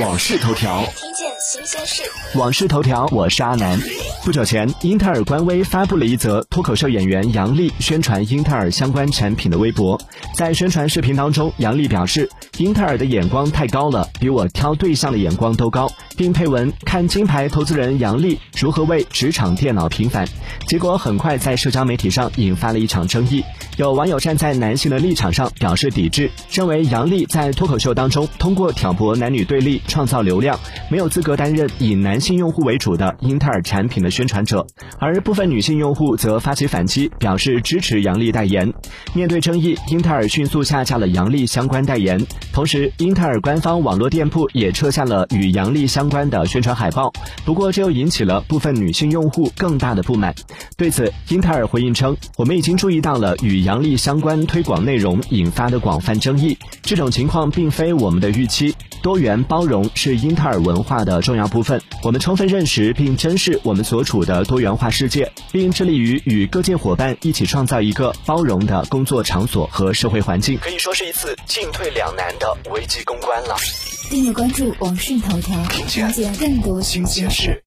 往事头条》，听见新鲜事。往事头条，我是阿南。不久前，英特尔官微发布了一则脱口秀演员杨笠宣传英特尔相关产品的微博。在宣传视频当中，杨笠表示：“英特尔的眼光太高了，比我挑对象的眼光都高。”并配文看金牌投资人杨笠如何为职场电脑平反。结果很快在社交媒体上引发了一场争议。有网友站在男性的立场上表示抵制，认为杨笠在脱口秀当中通过挑拨男女对立创造流量，没有资格担任以男性用户为主的英特尔产品的宣传者。而部分女性用户则发起反击，表示支持杨笠代言。面对争议，英特尔迅速下架了杨笠相关代言，同时英特尔官方网络店铺也撤下了与杨笠相相关的宣传海报。不过，这又引起了部分女性用户更大的不满。对此，英特尔回应称：“我们已经注意到了与杨笠相关推广内容引发的广泛争议，这种情况并非我们的预期。多元包容是英特尔文化的重要部分，我们充分认识并珍视我们所处的多元化世界，并致力于与各界伙伴一起创造一个包容的工作场所和社会环境。可以说是一次进退两难的危机公关了。订阅关注网讯头条，了解更多新鲜事。